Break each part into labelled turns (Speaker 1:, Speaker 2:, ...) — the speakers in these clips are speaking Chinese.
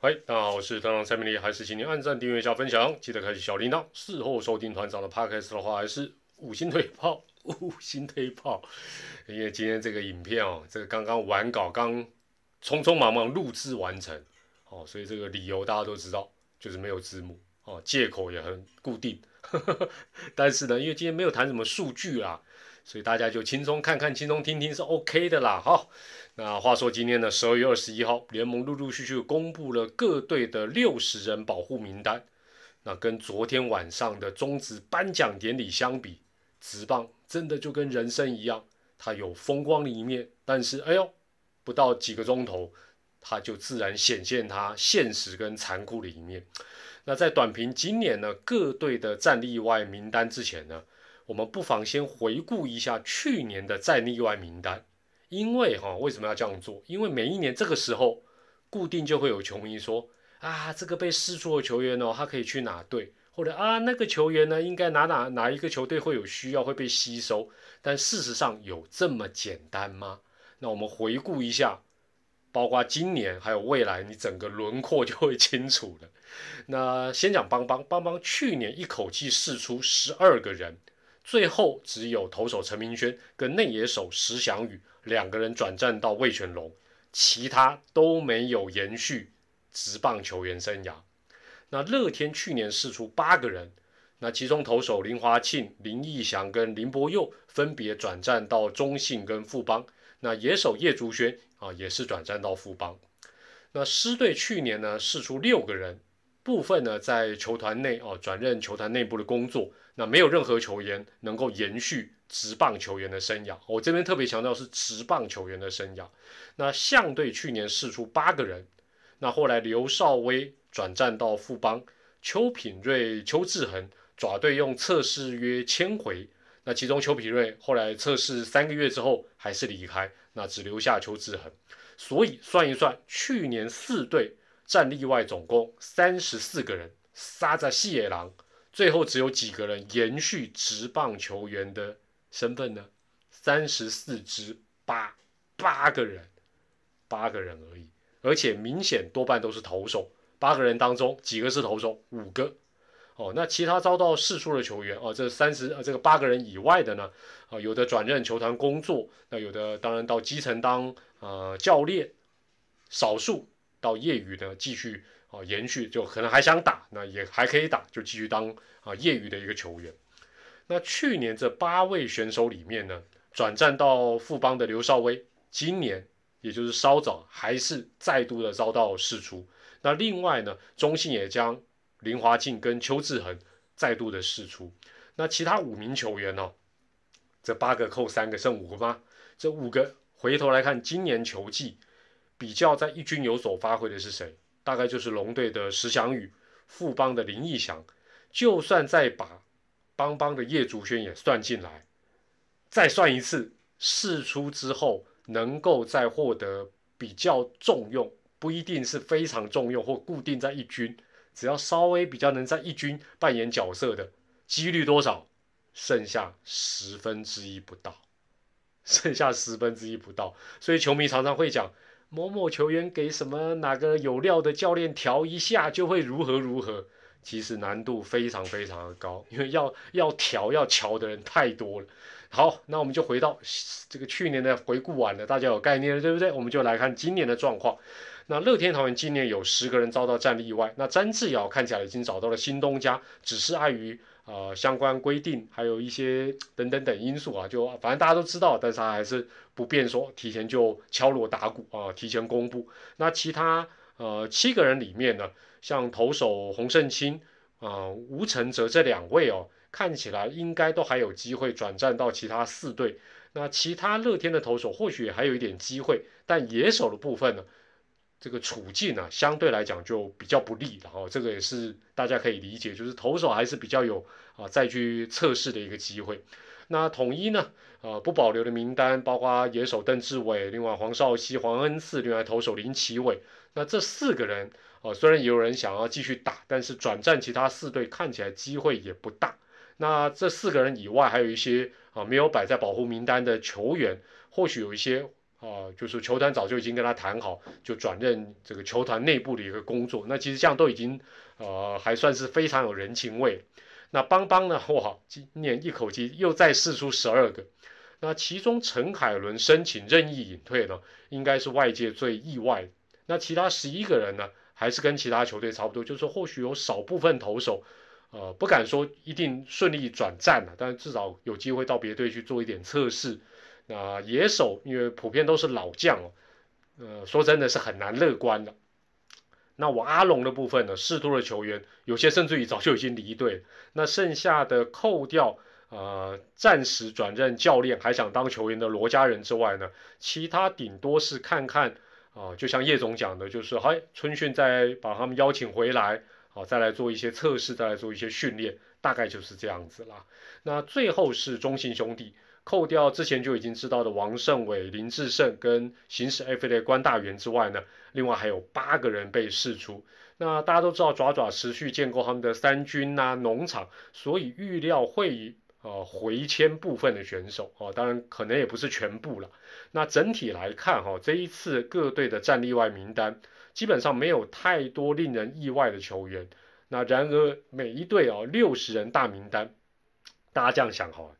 Speaker 1: 嗨，大家好，我是团长蔡明丽，还是请您按赞、订阅、加分享，记得开启小铃铛。事后收听团长的 podcast 的话，还是五星推炮，五星推炮。因为今天这个影片哦，这个刚刚完稿，刚匆匆忙忙录制完成，哦，所以这个理由大家都知道，就是没有字幕，哦，借口也很固定。但是呢，因为今天没有谈什么数据啊，所以大家就轻松看看、轻松听听是 OK 的啦。好。那话说今天呢，十二月二十一号，联盟陆陆续续公布了各队的六十人保护名单。那跟昨天晚上的中职颁奖典礼相比，直棒真的就跟人生一样，它有风光的一面，但是哎呦，不到几个钟头，它就自然显现它现实跟残酷的一面。那在短评今年呢各队的战例外名单之前呢，我们不妨先回顾一下去年的战例外名单。因为哈，为什么要这样做？因为每一年这个时候，固定就会有球迷说啊，这个被释出的球员哦，他可以去哪队？或者啊，那个球员呢，应该哪哪哪一个球队会有需要会被吸收？但事实上有这么简单吗？那我们回顾一下，包括今年还有未来，你整个轮廓就会清楚了。那先讲邦邦，邦邦去年一口气试出十二个人，最后只有投手陈明轩跟内野手石祥宇。两个人转战到魏全龙，其他都没有延续职棒球员生涯。那乐天去年试出八个人，那其中投手林华庆、林义祥跟林柏佑分别转战到中信跟富邦。那野手叶竹轩啊也是转战到富邦。那狮队去年呢试出六个人，部分呢在球团内哦转任球团内部的工作，那没有任何球员能够延续。职棒球员的生涯，我这边特别强调是职棒球员的生涯。那象队去年试出八个人，那后来刘少威转战到富邦，邱品瑞、邱志恒爪队用测试约签回。那其中邱品瑞后来测试三个月之后还是离开，那只留下邱志恒。所以算一算，去年四队战例外总共三十四个人，杀在细野狼，最后只有几个人延续职棒球员的。身份呢？三十四支八八个人，八个人而已，而且明显多半都是投手。八个人当中，几个是投手？五个。哦，那其他遭到释出的球员哦，这三十呃这个八个人以外的呢？啊，有的转任球团工作，那有的当然到基层当呃教练，少数到业余呢继续啊延续，就可能还想打，那也还可以打，就继续当啊业余的一个球员。那去年这八位选手里面呢，转战到富邦的刘少威，今年也就是稍早还是再度的遭到释出。那另外呢，中信也将林华庆跟邱志恒再度的释出。那其他五名球员呢，这八个扣三个，剩五个吗？这五个回头来看，今年球季比较在一军有所发挥的是谁？大概就是龙队的石祥宇，富邦的林义祥。就算再把邦邦的叶竹轩也算进来，再算一次，试出之后能够再获得比较重用，不一定是非常重用或固定在一军，只要稍微比较能在一军扮演角色的几率多少？剩下十分之一不到，剩下十分之一不到，所以球迷常常会讲某某球员给什么哪个有料的教练调一下就会如何如何。其实难度非常非常的高，因为要要调要调的人太多了。好，那我们就回到这个去年的回顾完了，大家有概念了，对不对？我们就来看今年的状况。那乐天桃园今年有十个人遭到战力意外，那詹志尧看起来已经找到了新东家，只是碍于呃相关规定，还有一些等等等因素啊，就反正大家都知道，但是他还是不便说，提前就敲锣打鼓啊，提前公布。那其他呃七个人里面呢？像投手洪胜清啊、吴承泽这两位哦，看起来应该都还有机会转战到其他四队。那其他乐天的投手或许还有一点机会，但野手的部分呢，这个处境呢相对来讲就比较不利。然后这个也是大家可以理解，就是投手还是比较有啊再去测试的一个机会。那统一呢，呃不保留的名单包括野手邓志伟，另外黄少熙、黄恩赐，另外投手林奇伟。那这四个人。哦，虽然也有人想要继续打，但是转战其他四队看起来机会也不大。那这四个人以外，还有一些啊没有摆在保护名单的球员，或许有一些啊，就是球团早就已经跟他谈好，就转任这个球团内部的一个工作。那其实这样都已经呃还算是非常有人情味。那邦邦呢？哇，今年一口气又再试出十二个。那其中陈凯伦申请任意隐退呢，应该是外界最意外。那其他十一个人呢，还是跟其他球队差不多，就是说或许有少部分投手。呃，不敢说一定顺利转战了，但至少有机会到别队去做一点测试。那野手因为普遍都是老将哦，呃，说真的是很难乐观的。那我阿龙的部分呢，试图的球员有些甚至于早就已经离队。那剩下的扣掉呃暂时转任教练还想当球员的罗家人之外呢，其他顶多是看看啊，就像叶总讲的，就是嗨春训再把他们邀请回来。好，再来做一些测试，再来做一些训练，大概就是这样子啦。那最后是中信兄弟，扣掉之前就已经知道的王胜伟、林志胜跟行使 F A 的关大元之外呢，另外还有八个人被释出。那大家都知道，爪爪持续建构他们的三军呐农场，所以预料会呃回迁部分的选手哦，当然可能也不是全部了。那整体来看哈，这一次各队的战例外名单。基本上没有太多令人意外的球员，那然而每一队哦六十人大名单，大家这样想哈，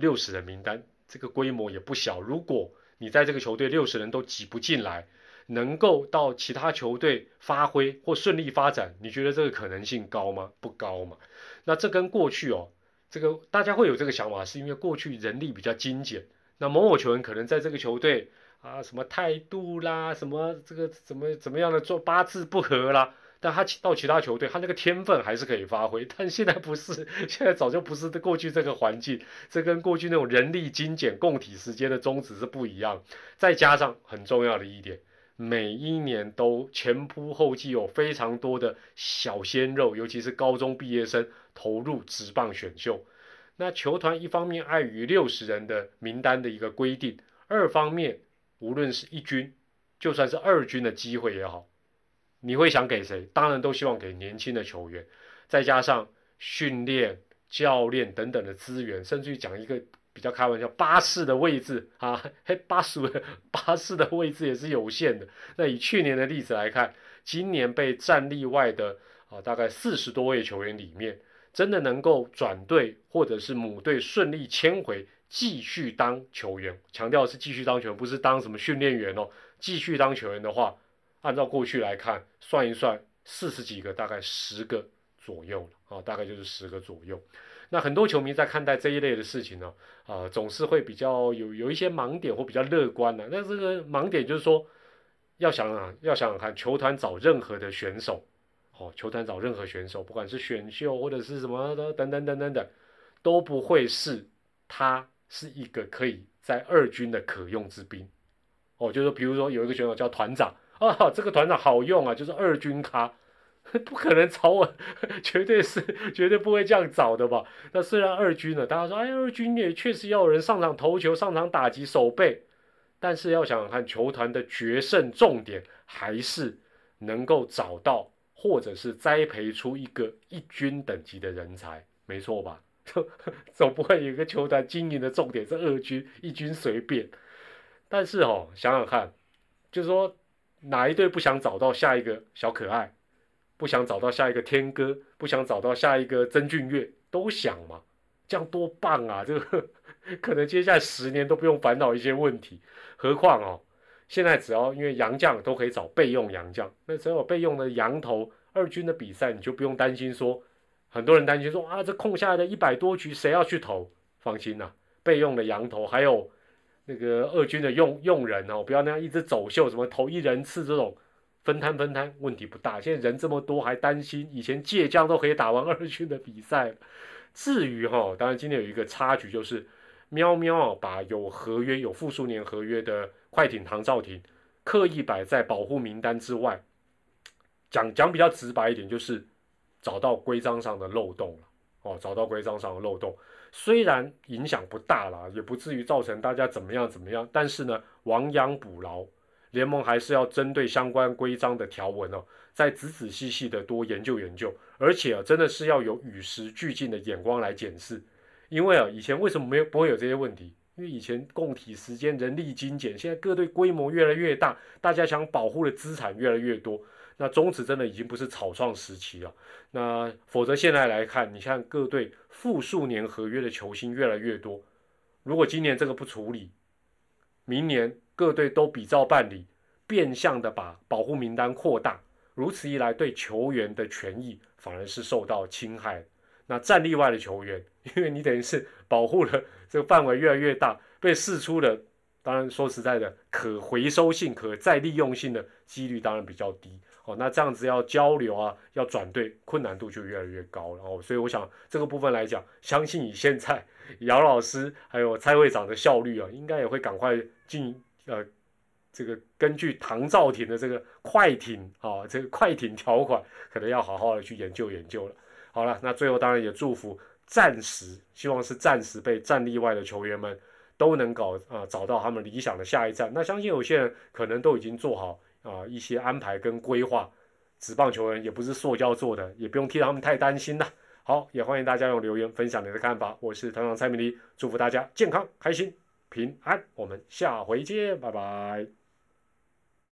Speaker 1: 六十人名单这个规模也不小。如果你在这个球队六十人都挤不进来，能够到其他球队发挥或顺利发展，你觉得这个可能性高吗？不高嘛。那这跟过去哦，这个大家会有这个想法，是因为过去人力比较精简，那某某球员可能在这个球队。啊，什么态度啦，什么这个怎么怎么样的做八字不合啦？但他到其他球队，他那个天分还是可以发挥。但现在不是，现在早就不是过去这个环境，这跟过去那种人力精简、供体时间的宗旨是不一样。再加上很重要的一点，每一年都前仆后继，有非常多的小鲜肉，尤其是高中毕业生投入职棒选秀。那球团一方面碍于六十人的名单的一个规定，二方面。无论是一军，就算是二军的机会也好，你会想给谁？当然都希望给年轻的球员，再加上训练、教练等等的资源，甚至于讲一个比较开玩笑，巴士的位置啊，嘿，巴士巴士的位置也是有限的。那以去年的例子来看，今年被战例外的啊，大概四十多位球员里面，真的能够转队或者是母队顺利迁回。继续当球员，强调是继续当球员，不是当什么训练员哦。继续当球员的话，按照过去来看，算一算，四十几个，大概十个左右了啊，大概就是十个左右。那很多球迷在看待这一类的事情呢，啊，总是会比较有有一些盲点或比较乐观的。那这个盲点就是说，要想想，要想想看，球团找任何的选手，哦，球团找任何选手，不管是选秀或者是什么的等等等等等，都不会是他。是一个可以在二军的可用之兵，哦，就是比如说有一个选手叫团长啊，这个团长好用啊，就是二军咖，不可能找我，绝对是绝对不会这样找的吧？那虽然二军呢，大家说，哎，二军也确实要有人上场投球、上场打击、守备，但是要想想看，球团的决胜重点还是能够找到或者是栽培出一个一军等级的人才，没错吧？总不会有一个球团经营的重点是二军一军随便，但是哦，想想看，就是说哪一队不想找到下一个小可爱，不想找到下一个天哥，不想找到下一个曾俊岳，都想嘛，这样多棒啊！这个可能接下来十年都不用烦恼一些问题，何况哦，现在只要因为洋将都可以找备用洋将，那只要有备用的羊头，二军的比赛你就不用担心说。很多人担心说啊，这空下来的一百多局谁要去投？放心呐，备用的羊头，还有那个二军的用用人哦，不要那样一直走秀，什么投一人次这种分摊分摊，问题不大。现在人这么多，还担心？以前借将都可以打完二军的比赛。至于哈，当然今天有一个插曲，就是喵喵把有合约、有复数年合约的快艇唐兆廷刻意摆在保护名单之外。讲讲比较直白一点，就是。找到规章上的漏洞了，哦，找到规章上的漏洞，虽然影响不大了，也不至于造成大家怎么样怎么样，但是呢，亡羊补牢，联盟还是要针对相关规章的条文哦，再仔仔细细的多研究研究，而且啊，真的是要有与时俱进的眼光来检视，因为啊，以前为什么没有不会有这些问题？因为以前供体时间、人力精简，现在各队规模越来越大，大家想保护的资产越来越多。那中职真的已经不是草创时期了。那否则现在来看，你像各队复数年合约的球星越来越多，如果今年这个不处理，明年各队都比照办理，变相的把保护名单扩大，如此一来，对球员的权益反而是受到侵害。那战例外的球员，因为你等于是保护了这个范围越来越大，被释出的，当然说实在的，可回收性、可再利用性的几率当然比较低。那这样子要交流啊，要转队，困难度就越来越高了。哦，所以我想这个部分来讲，相信以现在姚老师还有蔡会长的效率啊，应该也会赶快进呃，这个根据唐兆廷的这个快艇啊，这个快艇条款，可能要好好的去研究研究了。好了，那最后当然也祝福暂时，希望是暂时被战例外的球员们都能搞啊，找到他们理想的下一站。那相信有些人可能都已经做好。啊，一些安排跟规划，纸棒球员也不是塑胶做的，也不用替他们太担心呐。好，也欢迎大家用留言分享你的看法。我是团长蔡明黎，祝福大家健康、开心、平安。我们下回见，拜拜。